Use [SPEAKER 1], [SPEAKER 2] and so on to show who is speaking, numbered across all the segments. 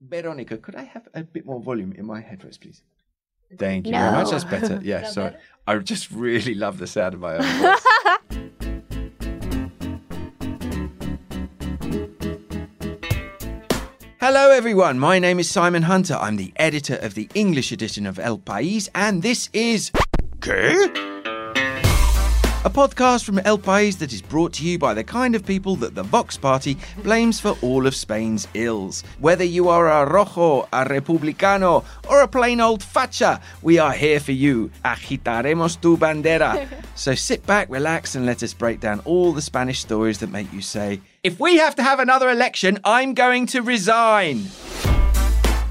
[SPEAKER 1] Veronica, could I have a bit more volume in my headphones, please? Thank you very much. That's better. Yeah,
[SPEAKER 2] That
[SPEAKER 1] sorry.
[SPEAKER 2] better?
[SPEAKER 1] I just really love the sound of my own voice. Hello, everyone. My name is Simon Hunter. I'm the editor of the English edition of El País, and this is. ¿Qué? A podcast from El País that is brought to you by the kind of people that the Vox Party blames for all of Spain's ills. Whether you are a rojo, a republicano, or a plain old facha, we are here for you. Agitaremos tu bandera. so sit back, relax, and let us break down all the Spanish stories that make you say, if we have to have another election, I'm going to resign.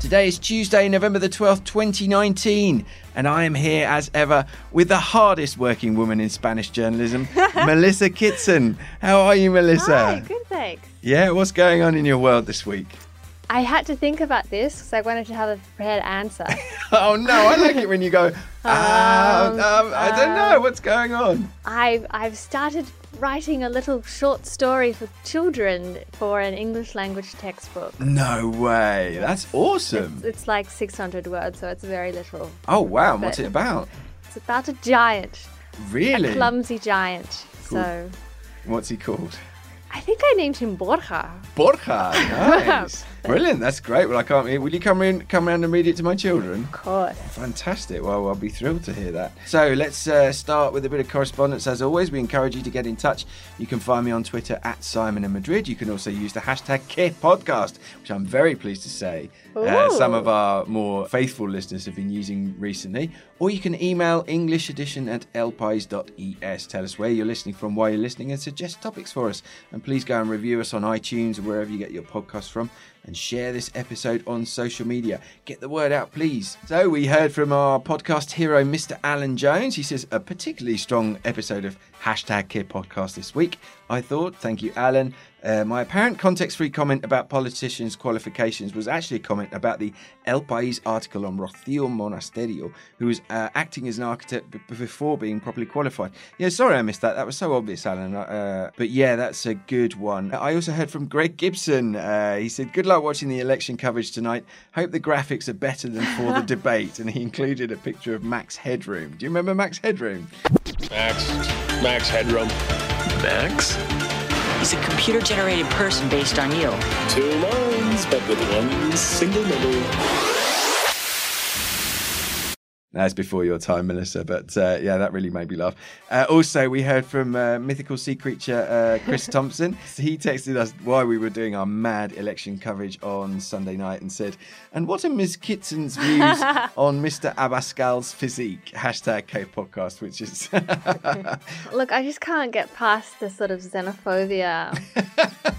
[SPEAKER 1] Today is Tuesday, November the 12th, 2019, and I am here as ever with the hardest working woman in Spanish journalism, Melissa Kitson. How are you, Melissa?
[SPEAKER 2] Hi, good thanks.
[SPEAKER 1] Yeah, what's going on in your world this week?
[SPEAKER 2] I had to think about this because I wanted to have a prepared answer.
[SPEAKER 1] Oh no, I like it when you go, um,
[SPEAKER 2] Um,
[SPEAKER 1] um, I don't know, what's going on?
[SPEAKER 2] I've I've started writing a little short story for children for an English language textbook.
[SPEAKER 1] No way, that's awesome.
[SPEAKER 2] It's, it's like 600 words, so it's very little.
[SPEAKER 1] Oh wow, what's it about?
[SPEAKER 2] It's about a giant,
[SPEAKER 1] Really?
[SPEAKER 2] a clumsy giant.
[SPEAKER 1] Cool.
[SPEAKER 2] So
[SPEAKER 1] What's he called?
[SPEAKER 2] I think I named him Borja.
[SPEAKER 1] Borja. Nice. Brilliant. That's great. Well, I can't. Will you come in, come around and read it to my children?
[SPEAKER 2] Of course.
[SPEAKER 1] Fantastic. Well, I'll be thrilled to hear that. So let's uh, start with a bit of correspondence. As always, we encourage you to get in touch. You can find me on Twitter at Simon in Madrid. You can also use the hashtag Podcast, which I'm very pleased to say uh, some of our more faithful listeners have been using recently. Or you can email English edition at elpais.es. Tell us where you're listening from, why you're listening, and suggest topics for us. And please go and review us on iTunes or wherever you get your podcasts from. And share this episode on social media. Get the word out, please. So, we heard from our podcast hero, Mr. Alan Jones. He says a particularly strong episode of hashtag Kid Podcast this week. I thought, thank you, Alan. Uh, my apparent context free comment about politicians' qualifications was actually a comment about the El País article on Rocío Monasterio, who was uh, acting as an architect b- before being properly qualified. Yeah, sorry I missed that. That was so obvious, Alan. Uh, but yeah, that's a good one. I also heard from Greg Gibson. Uh, he said, Good luck watching the election coverage tonight. Hope the graphics are better than for the debate. And he included a picture of Max Headroom. Do you remember Max Headroom?
[SPEAKER 3] Max. Max Headroom.
[SPEAKER 4] Max?
[SPEAKER 5] He's a computer generated person based on you.
[SPEAKER 3] Two lines, but with one single number.
[SPEAKER 1] That's before your time, Melissa. But uh, yeah, that really made me laugh. Uh, also, we heard from uh, mythical sea creature uh, Chris Thompson. he texted us while we were doing our mad election coverage on Sunday night and said, "And what are Ms. Kitson's views on Mr. Abascal's physique?" Hashtag Qué Podcast, which is
[SPEAKER 2] Look, I just can't get past the sort of xenophobia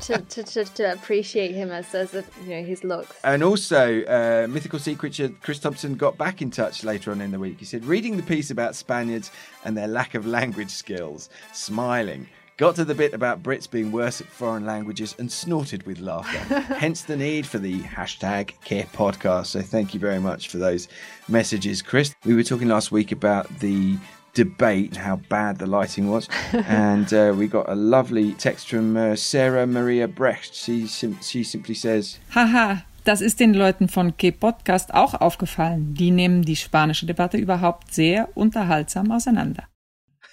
[SPEAKER 2] to, to, to, to appreciate him as, as a, you know his looks.
[SPEAKER 1] And also, uh, mythical sea creature Chris Thompson got back in touch later on in the week. He said, reading the piece about Spaniards and their lack of language skills, smiling. Got to the bit about Brits being worse at foreign languages and snorted with laughter. Hence the need for the hashtag Qué Podcast. So thank you very much for those messages, Chris. We were talking last week about the debate, how bad the lighting was, and uh, we got a lovely text from uh, Sarah Maria Brecht. She, sim- she simply says,
[SPEAKER 6] Haha, das ist den Leuten von K-Podcast auch aufgefallen. Die nehmen die spanische Debatte überhaupt sehr unterhaltsam auseinander.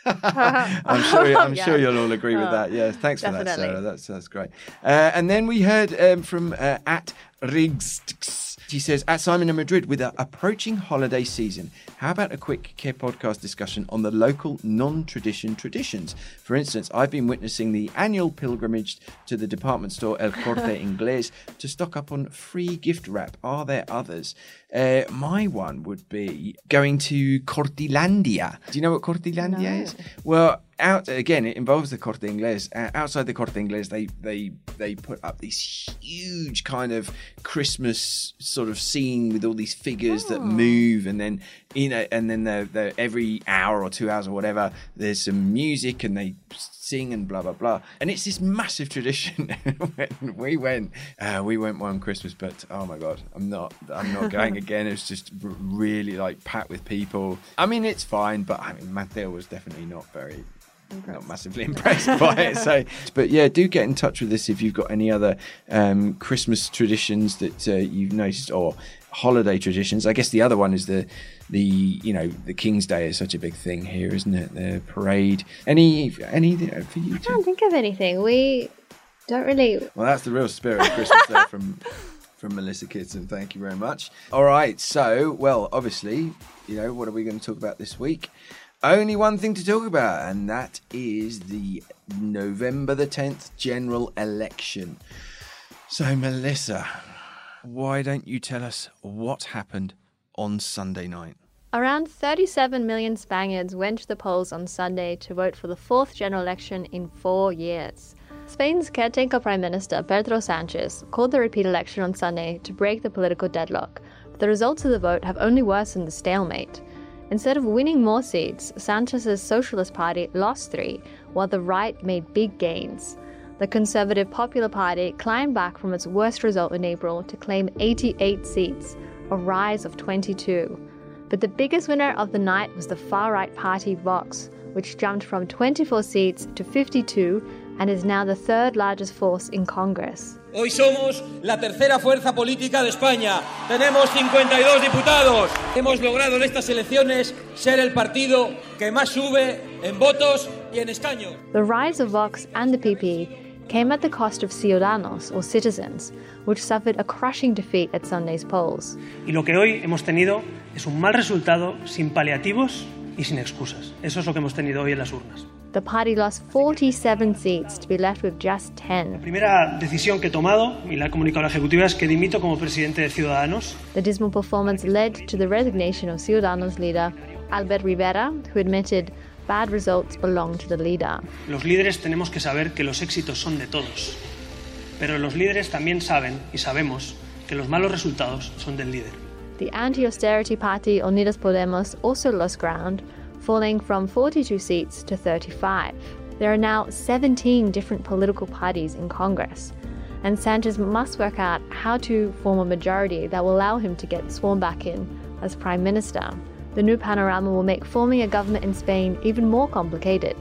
[SPEAKER 1] I'm sure. I'm
[SPEAKER 2] Yeah.
[SPEAKER 1] sure you'll all agree with
[SPEAKER 2] Oh,
[SPEAKER 1] that. Yeah, thanks for that,
[SPEAKER 2] definitely.
[SPEAKER 1] Sarah. That's that's great. Uh, and then we heard um, from uh, at Riggs. She says at Simon in Madrid with the approaching holiday season. How about a quick Qué podcast discussion on the local non-tradition traditions? For instance, I've been witnessing the annual pilgrimage to the department store El Corte Inglés to stock up on free gift wrap. Are there others? Uh, my one would be going to Cortilandia. Do you know what Cortilandia
[SPEAKER 2] No.
[SPEAKER 1] is? Well, out again, it involves the Corte Inglés. Uh, outside the Corte Inglés, they they they put up this huge kind of Christmas sort of scene with all these figures that move, and then you know, and then the the every hour or two hours or whatever, there's some music, and they sing and blah blah blah. And it's this massive tradition. we went, uh, we went one Christmas, but oh my god, I'm not I'm not going again. It's just really like packed with people. I mean, it's fine, but I mean, Mateo was definitely not very not massively impressed by it. So, but yeah, do get in touch with us if you've got any other um, Christmas traditions that uh, you've noticed or holiday traditions. I guess the other one is the the you know the King's Day is such a big thing here, isn't it? The parade. Any any uh, for you?
[SPEAKER 2] I don't think of anything. We don't really.
[SPEAKER 1] Well, that's the real spirit of Christmas there from from Melissa Kitson. Thank you very much. All right, so well, obviously, you know, what are we going to talk about this week? Only one thing to talk about, and that is the November the 10th general election. So, Melissa, why don't you tell us what happened on Sunday night?
[SPEAKER 2] Around 37 million Spaniards went to the polls on Sunday to vote for the fourth general election in four years. Spain's caretaker Prime Minister Pedro Sanchez called the repeat election on Sunday to break the political deadlock, but the results of the vote have only worsened the stalemate. Instead of winning more seats, Sanchez's Socialist Party lost three, while the right made big gains. The Conservative Popular Party climbed back from its worst result in April to claim 88 seats, a rise of 22. But the biggest winner of the night was the far right party Vox, which jumped from 24 seats to 52 and is now the third largest force in Congress.
[SPEAKER 4] Hoy somos la tercera fuerza política de España. Tenemos 52 diputados. Hemos logrado en estas elecciones ser el partido que más sube en votos y en escaños.
[SPEAKER 2] The rise of Vox and the PP came at the cost of Ciudadanos, or citizens, which suffered a crushing defeat at Sunday's polls.
[SPEAKER 7] Y lo que hoy hemos tenido es un mal resultado sin paliativos y sin excusas. Eso es lo que hemos tenido hoy en las urnas.
[SPEAKER 2] The party lost 47 seats to be left with just 10.
[SPEAKER 7] La primera decisión que he tomado, y la he comunicado a la Ejecutiva, es que dimito como presidente de Ciudadanos.
[SPEAKER 2] The dismal performance led to the resignation of Ciudadanos leader Albert Rivera, who admitted bad results belong to the leader.
[SPEAKER 7] Los líderes tenemos que saber que los éxitos son de todos. Pero los líderes también saben y sabemos que los malos resultados son del líder.
[SPEAKER 2] The anti-austerity party Unidas Podemos also lost ground, falling from 42 seats to 35. There are now 17 different political parties in Congress, and Sanchez must work out how to form a majority that will allow him to get sworn back in as Prime Minister. The new panorama will make forming a government in Spain even more complicated.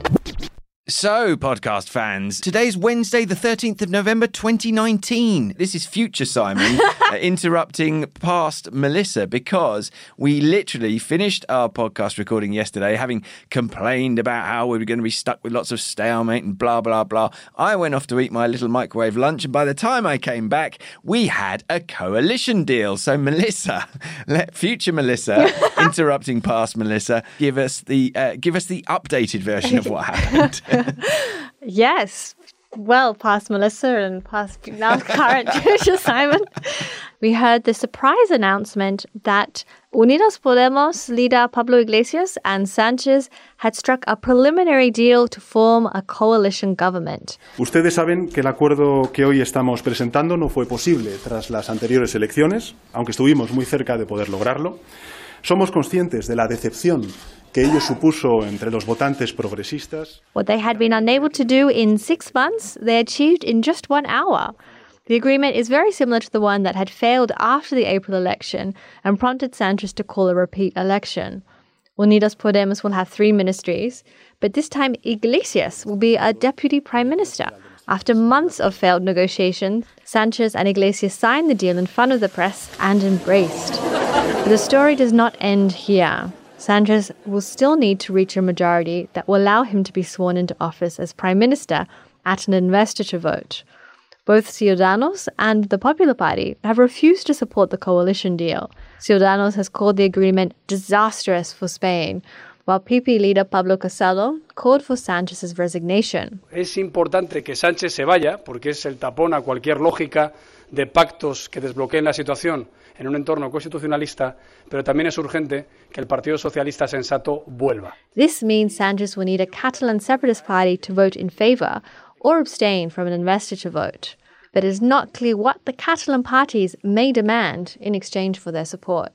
[SPEAKER 1] So, podcast fans, today's Wednesday, the 13th of November 2019. This is future Simon uh, interrupting past Melissa because we literally finished our podcast recording yesterday, having complained about how we were going to be stuck with lots of stalemate and blah, blah, blah. I went off to eat my little microwave lunch, and by the time I came back, we had a coalition deal. So, Melissa, let future Melissa, interrupting past Melissa, give us the uh, give us the updated version of what happened.
[SPEAKER 2] Yes. Well, past Melissa and past now current future Simon, we heard the surprise announcement that Unidos Podemos leader Pablo Iglesias and Sanchez had struck a preliminary deal to form a coalition government.
[SPEAKER 8] Ustedes saben que el acuerdo que hoy estamos presentando no fue posible tras las anteriores elecciones, aunque estuvimos muy cerca de poder lograrlo. Somos conscientes de la decepción que ello supuso entre los votantes progresistas.
[SPEAKER 2] What they had been unable to do in six months, they achieved in just one hour. The agreement is very similar to the one that had failed after the April election and prompted Sanchez to call a repeat election. Unidas Podemos will have three ministries, but this time Iglesias will be a deputy prime minister. After months of failed negotiations, Sanchez and Iglesias signed the deal in front of the press and embraced. But the story does not end here. Sanchez will still need to reach a majority that will allow him to be sworn into office as Prime Minister at an investiture vote. Both Ciudadanos and the Popular Party have refused to support the coalition deal. Ciudadanos has called the agreement disastrous for Spain, while PP leader Pablo Casado called for Sanchez's resignation.
[SPEAKER 9] Es importante que Sánchez se vaya porque es el tapón a cualquier lógica de pactos que desbloqueen la situación en un entorno constitucionalista, pero también es urgente que el Partido Socialista Sensato vuelva.
[SPEAKER 2] This means Sanchez will need a Catalan separatist party to vote in favour or abstain from an investiture vote. But it is not clear what the Catalan parties may demand in exchange for their support.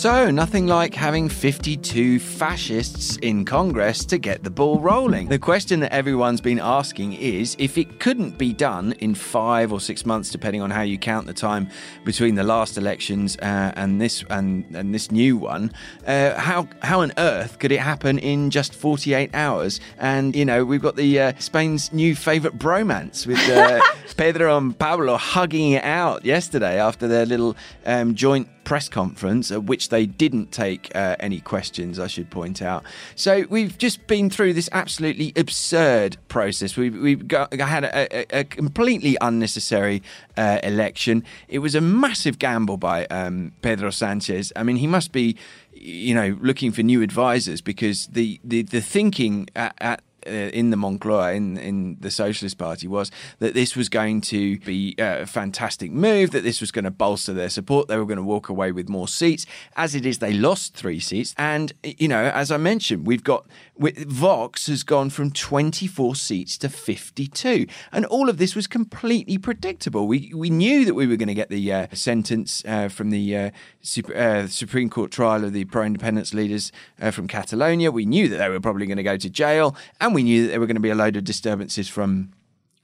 [SPEAKER 1] So, nothing like having 52 fascists in Congress to get the ball rolling. The question that everyone's been asking is if it couldn't be done in five or six months, depending on how you count the time between the last elections uh, and this and, and this new one, uh, how how on earth could it happen in just 48 hours? And you know, we've got the uh, Spain's new favourite bromance with uh, Pedro and Pablo hugging it out yesterday after their little um, joint press conference, at which they didn't take uh, any questions, I should point out. So we've just been through this absolutely absurd process. We've, we've got, had a, a, a completely unnecessary uh, election. It was a massive gamble by um, Pedro Sanchez. I mean, he must be, you know, looking for new advisors because the, the, the thinking at, at uh, in the Moncloa, in in the Socialist Party, was that this was going to be a fantastic move, that this was going to bolster their support, they were going to walk away with more seats. As it is, they lost three seats, and you know, as I mentioned, we've got Vox has gone from 24 seats to 52, and all of this was completely predictable. We we knew that we were going to get the uh, sentence uh, from the uh, Super, uh, Supreme Court trial of the pro-independence leaders uh, from Catalonia. We knew that they were probably going to go to jail, and we knew that there were going to be a load of disturbances from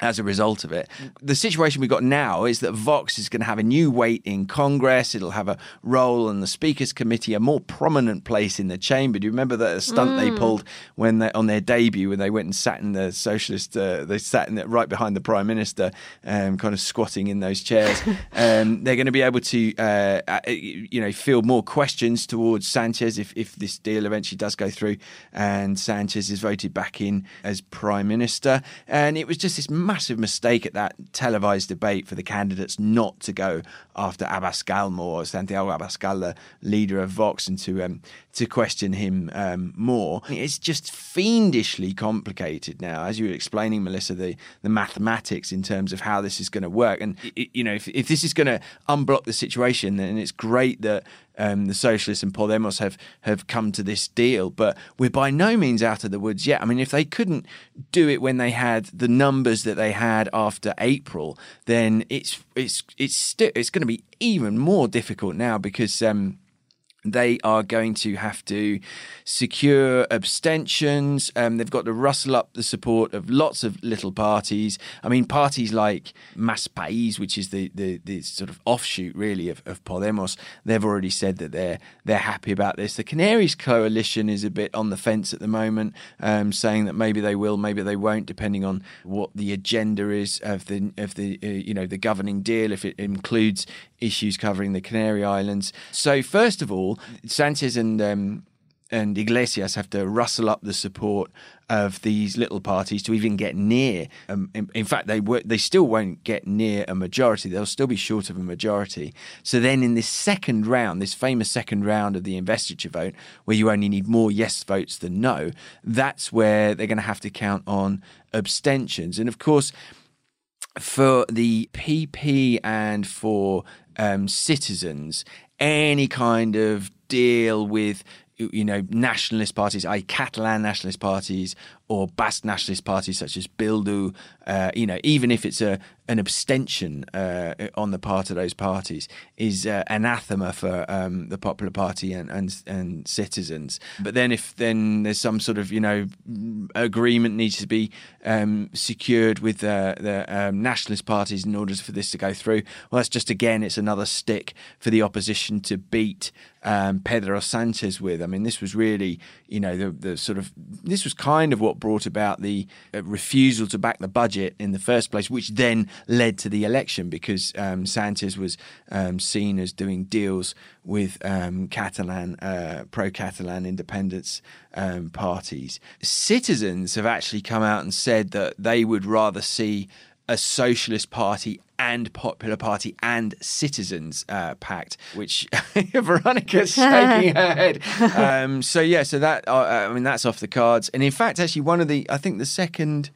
[SPEAKER 1] as a result of it. The situation we've got now is that Vox is going to have a new weight in Congress. It'll have a role in the Speaker's Committee, a more prominent place in the chamber. Do you remember that stunt mm. they pulled when they on their debut when they went and sat in the socialist? Uh, they sat in the, right behind the Prime Minister, um, kind of squatting in those chairs. um, they're going to be able to, uh, uh, you know, field more questions towards Sanchez if if this deal eventually does go through, and Sanchez is voted back in as Prime Minister. And it was just this massive mistake at that televised debate for the candidates not to go after Abascal more, Santiago Abascal, the leader of Vox, and to um, to question him um, more. It's just fiendishly complicated now, as you were explaining, Melissa, the the mathematics in terms of how this is going to work. And you know, if, if this is going to unblock the situation, then it's great that um, the socialists and Paul Podemos have have come to this deal, but we're by no means out of the woods yet. I mean, if they couldn't do it when they had the numbers that they had after April, then it's it's it's still it's going to be even more difficult now because. Um, they are going to have to secure abstentions. Um, they've got to rustle up the support of lots of little parties. I mean, parties like Más País, which is the, the, the sort of offshoot really of, of, Podemos, they've already said that they're they're happy about this. The Canaries coalition is a bit on the fence at the moment, um, saying that maybe they will, maybe they won't, depending on what the agenda is of the of the uh, you know the governing deal. If it includes issues covering the Canary Islands. So first of all, Sanchez and um, and Iglesias have to rustle up the support of these little parties to even get near. Um, in, in, fact, they w- they still won't get near a majority. They'll still be short of a majority. So then, in this second round, this famous second round of the investiture vote, where you only need more yes votes than no, that's where they're going to have to count on abstentions. And of course, for the PP and for um, citizens, any kind of deal with you know, nationalist parties, i.e., Catalan nationalist parties or Basque nationalist parties such as Bildu, uh, you know, even if it's a an abstention uh, on the part of those parties, is uh, anathema for um, the Popular Party and, and and citizens. But then, if then there's some sort of you know agreement needs to be um, secured with the, the um, nationalist parties in order for this to go through, well, that's just again, it's another stick for the opposition to beat um, Pedro Sanchez with. I mean, this was really, you know, the, the sort of this was kind of what brought about the uh, refusal to back the budget in the first place, which then led to the election because um, Sanchez was um, seen as doing deals with um, Catalan, uh, pro Catalan independence um, parties. Citizens have actually come out and said that they would rather see a socialist party and Popular Party and Citizens uh, Pact, which Veronica's shaking her head. Um, so yeah, so that uh, I mean that's off the cards. And in fact, actually, one of the I think the second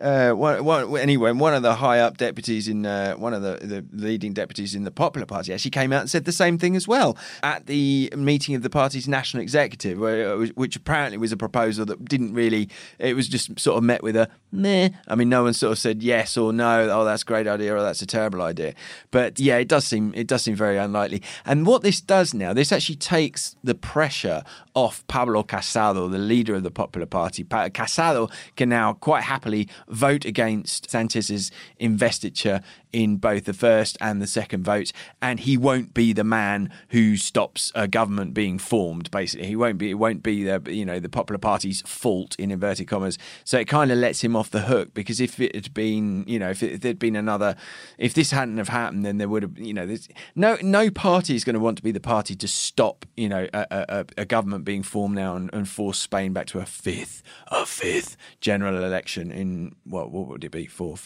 [SPEAKER 1] uh, one, one, anyway, one of the high up deputies in uh, one of the, the leading deputies in the Popular Party actually came out and said the same thing as well at the meeting of the party's national executive, where, which apparently was a proposal that didn't really. It was just sort of met with a meh. I mean, no one sort of said yes or no. Oh, that's a great idea or that's a terrible idea. But yeah, it does seem it does seem very unlikely. And what this does now, this actually takes the pressure off Pablo Casado, the leader of the Popular Party. Casado can now quite happily vote against Sanchez's investiture in both the first and the second votes, and he won't be the man who stops a government being formed. Basically, he won't be. It won't be the you know the Popular Party's fault in inverted commas. So it kind of lets him off the hook because if it had been you know if, it, if there'd been another if this hadn't have happened, then there would have you know no no party is going to want to be the party to stop you know a, a, a government being formed now and, and, force Spain back to a fifth a fifth general election in what what would it be four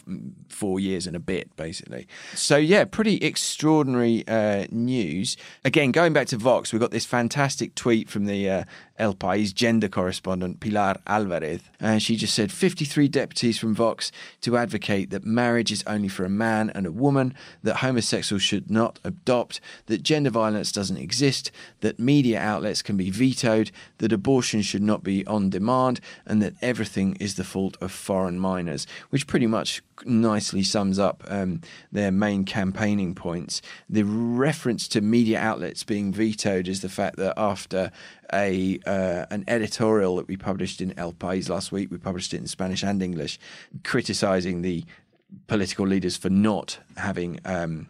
[SPEAKER 1] four years and a bit basically. So, yeah, pretty extraordinary uh, news. Again, going back to Vox, we got this fantastic tweet from the uh, El País gender correspondent Pilar Alvarez. And she just said 53 deputies from Vox to advocate that marriage is only for a man and a woman, that homosexuals should not adopt, that gender violence doesn't exist, that media outlets can be vetoed, that abortion should not be on demand, and that everything is the fault of foreign which pretty much nicely sums up um, their main campaigning points. The reference to media outlets being vetoed is the fact that after a uh, an editorial that we published in El País last week. We published it in Spanish and English, criticizing the political leaders for not having um,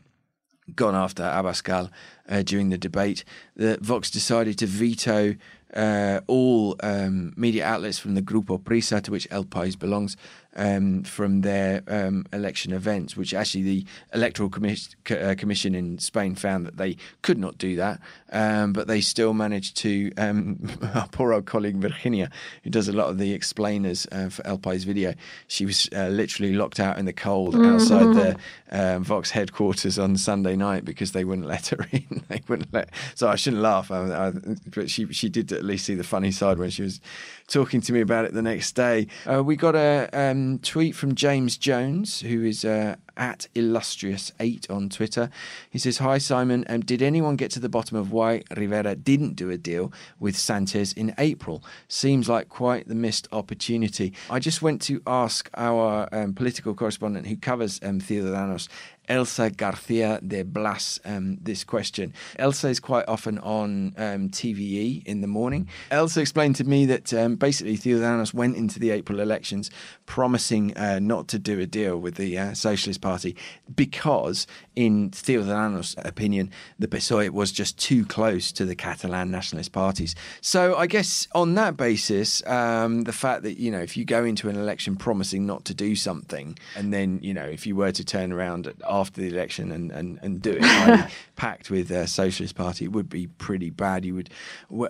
[SPEAKER 1] gone after Abascal uh, during the debate. The Vox decided to veto uh, all um, media outlets from the Grupo Prisa, to which El País belongs, um, from their um, election events, which actually the Electoral Commis- uh, Commission in Spain found that they could not do that, um, but they still managed to. Um, our poor old colleague Virginia, who does a lot of the explainers uh, for El País video, she was uh, literally locked out in the cold mm-hmm. outside the um, Vox headquarters on Sunday night because they wouldn't let her in. they wouldn't let. So I shouldn't laugh, I, I, but she she did at least see the funny side when she was talking to me about it the next day. Uh, we got a um, tweet from James Jones, who is uh, at illustrious8 on Twitter. He says, Hi, Simon. Um, did anyone get to the bottom of why Rivera didn't do a deal with Sanchez in April? Seems like quite the missed opportunity. I just went to ask our um, political correspondent who covers um, Ciudadanos Elsa Garcia de Blas um, this question. Elsa is quite often on um, TVE in the morning. Elsa explained to me that um, basically Ciudadanos went into the April elections promising uh, not to do a deal with the uh, Socialist Party because, in Ciudadanos' opinion, the PSOE was just too close to the Catalan nationalist parties. So I guess on that basis, um, the fact that, you know, if you go into an election promising not to do something, and then, you know, if you were to turn around after the election and, and, and do it pact with a Socialist Party, it would be pretty bad. You would,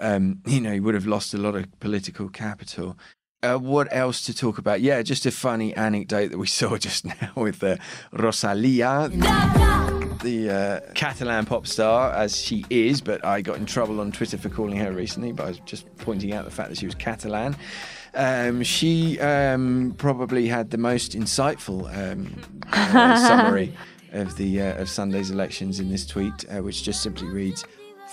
[SPEAKER 1] um, you know, you would have lost a lot of political capital. Uh, what else to talk about? Yeah, just a funny anecdote that we saw just now with uh, Rosalia, the uh, Catalan pop star, as she is, but I got in trouble on Twitter for calling her recently, but I was just pointing out the fact that she was Catalan. Um, she um, probably had the most insightful um, uh, summary of the uh, of Sunday's elections in this tweet, uh, which just simply reads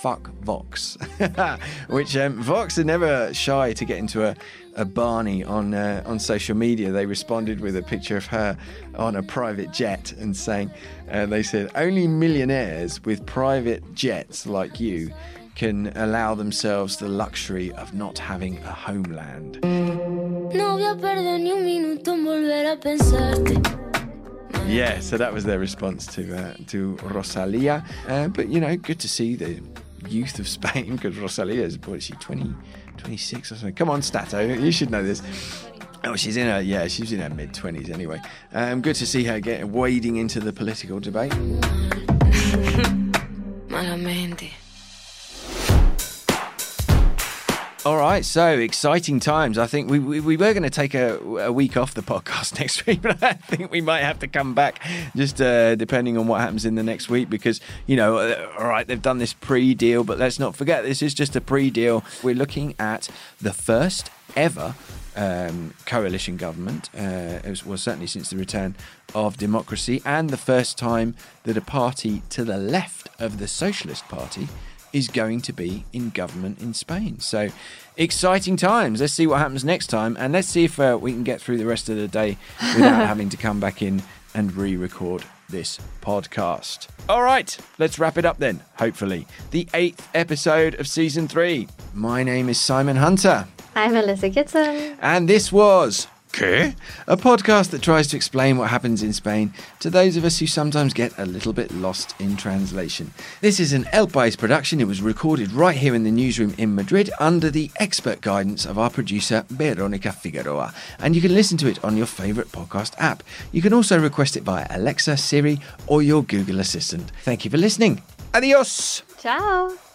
[SPEAKER 1] fuck Vox, which um, Vox are never shy to get into a, a Barney on uh, on social media. They responded with a picture of her on a private jet and saying, uh, they said, only millionaires with private jets like you can allow themselves the luxury of not having a homeland. Yeah, so that was their response to uh, to Rosalia. Uh, but you know, good to see the youth of Spain because Rosalia is, what is she, 20, 26 or something? Come on, Stato, you should know this. Oh, she's in her, yeah, she's in her mid 20s anyway. Um, good to see her get wading into the political debate. All right, so exciting times. I think we, we, we were going to take a, a, week off the podcast next week, but I think we might have to come back just uh, depending on what happens in the next week because, you know, uh, all right, they've done this pre deal, but let's not forget this is just a pre deal. We're looking at the first ever um, coalition government. Uh, was, well, certainly since the return of democracy, and the first time that a party to the left of the Socialist Party is going to be in government in Spain. So exciting times. Let's see what happens next time, and let's see if uh, we can get through the rest of the day without having to come back in and re record this podcast. All right, let's wrap it up then, hopefully. The eighth episode of season three. My name is Simon Hunter.
[SPEAKER 2] I'm Melissa Kitson.
[SPEAKER 1] And this was ¿Qué? A podcast that tries to explain what happens in Spain to those of us who sometimes get a little bit lost in translation. This is an El País production. It was recorded right here in the newsroom in Madrid under the expert guidance of our producer Veronica Figueroa. And you can listen to it on your favourite podcast app. You can also request it via Alexa, Siri, or your Google Assistant. Thank you for listening. Adios.
[SPEAKER 2] Ciao.